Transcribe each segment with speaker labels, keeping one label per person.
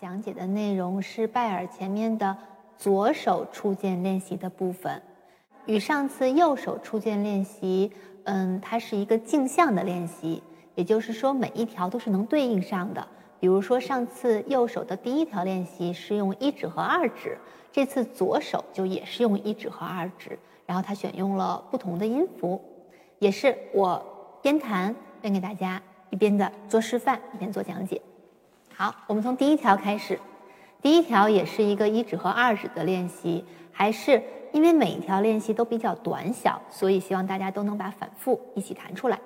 Speaker 1: 讲解的内容是拜耳前面的左手触键练习的部分，与上次右手触键练习，嗯，它是一个镜像的练习，也就是说每一条都是能对应上的。比如说上次右手的第一条练习是用一指和二指，这次左手就也是用一指和二指，然后它选用了不同的音符，也是我边弹边给大家一边的做示范，一边做讲解。好，我们从第一条开始。第一条也是一个一指和二指的练习，还是因为每一条练习都比较短小，所以希望大家都能把反复一起弹出来。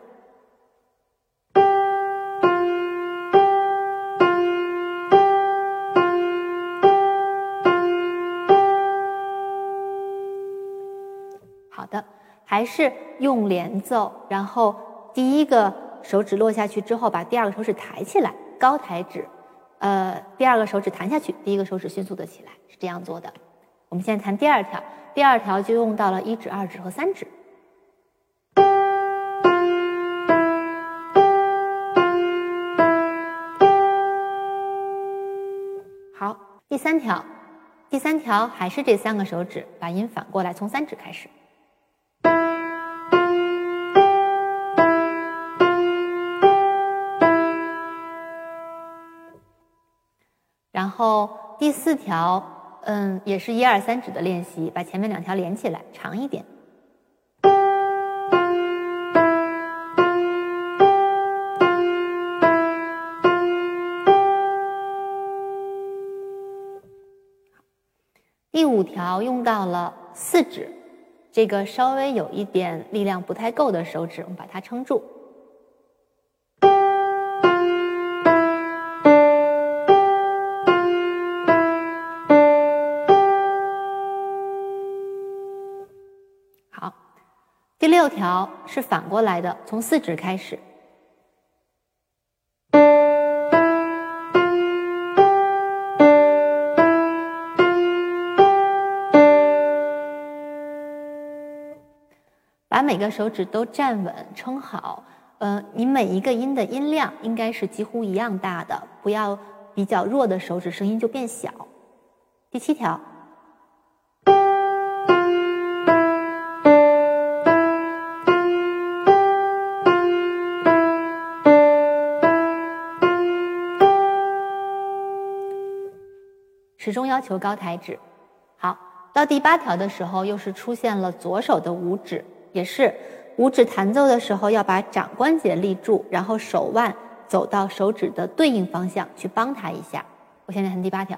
Speaker 1: 好的，还是用连奏，然后第一个手指落下去之后，把第二个手指抬起来，高抬指。呃，第二个手指弹下去，第一个手指迅速的起来，是这样做的。我们现在弹第二条，第二条就用到了一指、二指和三指。好，第三条，第三条还是这三个手指，把音反过来，从三指开始。然后第四条，嗯，也是一二三指的练习，把前面两条连起来，长一点。第五条用到了四指，这个稍微有一点力量不太够的手指，我们把它撑住。第六条是反过来的，从四指开始。把每个手指都站稳，撑好。呃，你每一个音的音量应该是几乎一样大的，不要比较弱的手指声音就变小。第七条。始终要求高抬指。好，到第八条的时候，又是出现了左手的五指，也是五指弹奏的时候要把掌关节立住，然后手腕走到手指的对应方向去帮他一下。我现在弹第八条。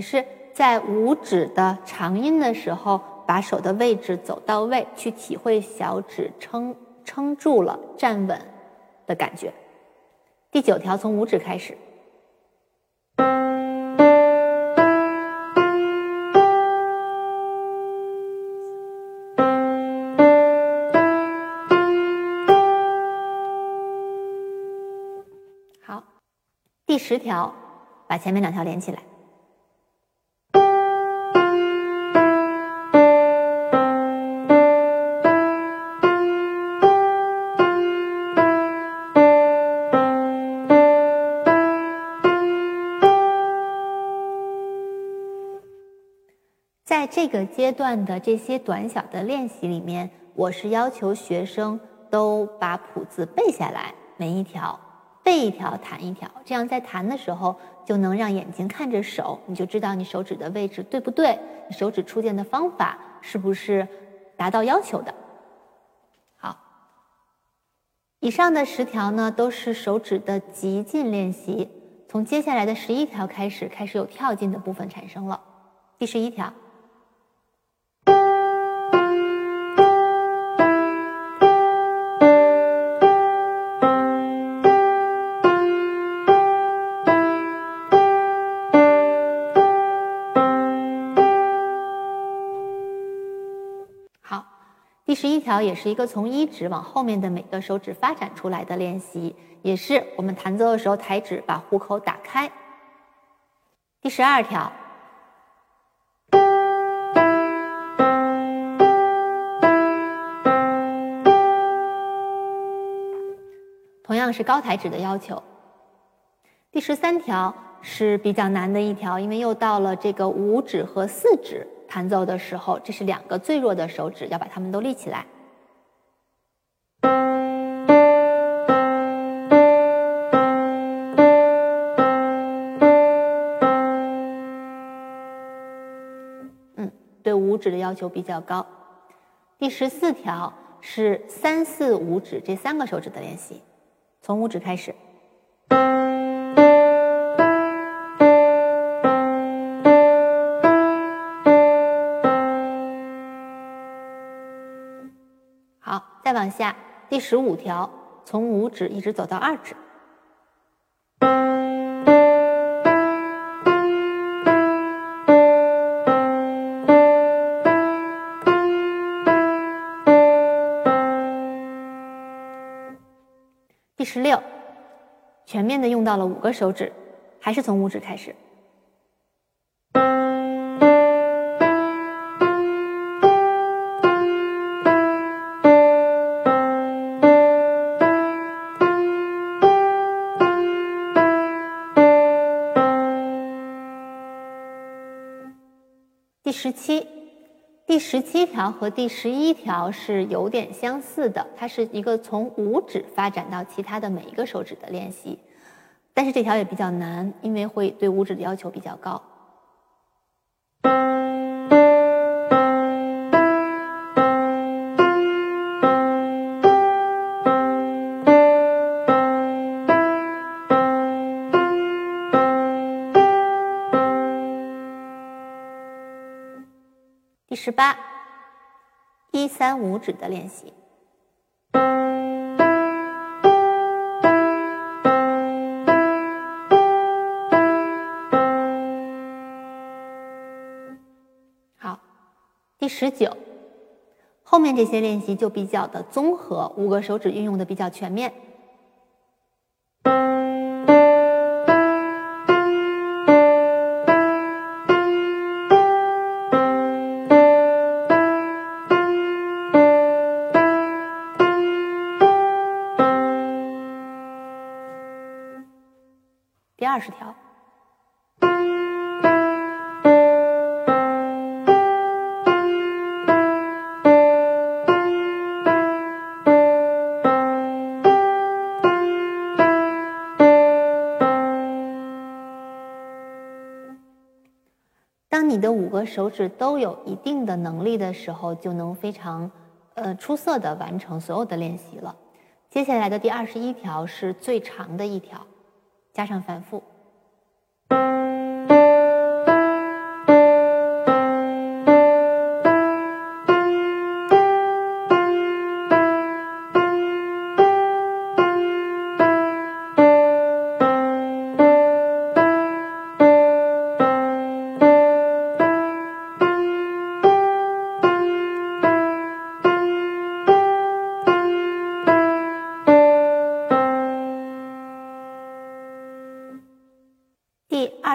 Speaker 1: 也是在五指的长音的时候，把手的位置走到位，去体会小指撑撑住了、站稳的感觉。第九条从五指开始。好，第十条，把前面两条连起来。在这个阶段的这些短小的练习里面，我是要求学生都把谱子背下来，每一条背一条，弹一条，这样在弹的时候就能让眼睛看着手，你就知道你手指的位置对不对，你手指触键的方法是不是达到要求的。好，以上的十条呢都是手指的急进练习，从接下来的十一条开始，开始有跳进的部分产生了。第十一条。条也是一个从一指往后面的每个手指发展出来的练习，也是我们弹奏的时候抬指把虎口打开。第十二条，同样是高抬指的要求。第十三条是比较难的一条，因为又到了这个五指和四指弹奏的时候，这是两个最弱的手指，要把它们都立起来。嗯，对五指的要求比较高。第十四条是三四五指这三个手指的练习，从五指开始。下，第十五条，从五指一直走到二指。第十六，全面的用到了五个手指，还是从五指开始。第十七，第十七条和第十一条是有点相似的，它是一个从五指发展到其他的每一个手指的练习，但是这条也比较难，因为会对五指的要求比较高。第十八，一三五指的练习。好，第十九，后面这些练习就比较的综合，五个手指运用的比较全面。第二十条，当你的五个手指都有一定的能力的时候，就能非常呃出色的完成所有的练习了。接下来的第二十一条是最长的一条。加上反复。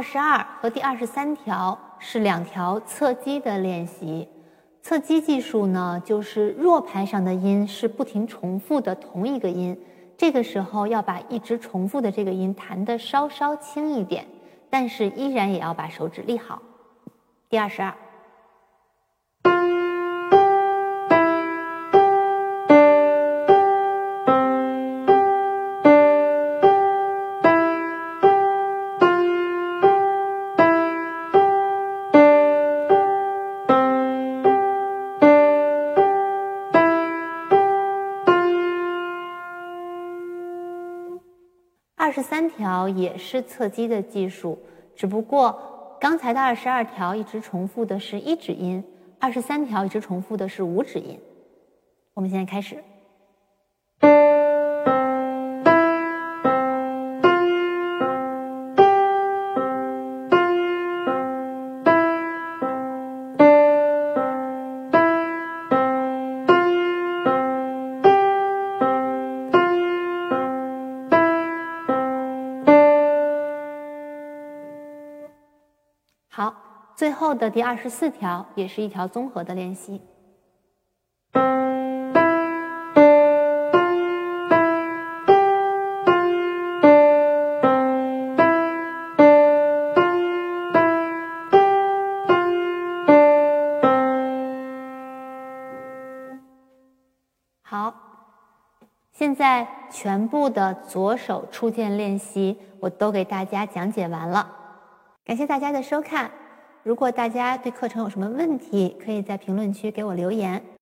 Speaker 1: 十二和第二十三条是两条侧击的练习。侧击技术呢，就是弱拍上的音是不停重复的同一个音，这个时候要把一直重复的这个音弹得稍稍轻一点，但是依然也要把手指立好。第二十二。十三条也是侧击的技术，只不过刚才的二十二条一直重复的是一指音，二十三条一直重复的是五指音。我们现在开始。好，最后的第二十四条也是一条综合的练习。好，现在全部的左手触键练习我都给大家讲解完了，感谢大家的收看。如果大家对课程有什么问题，可以在评论区给我留言。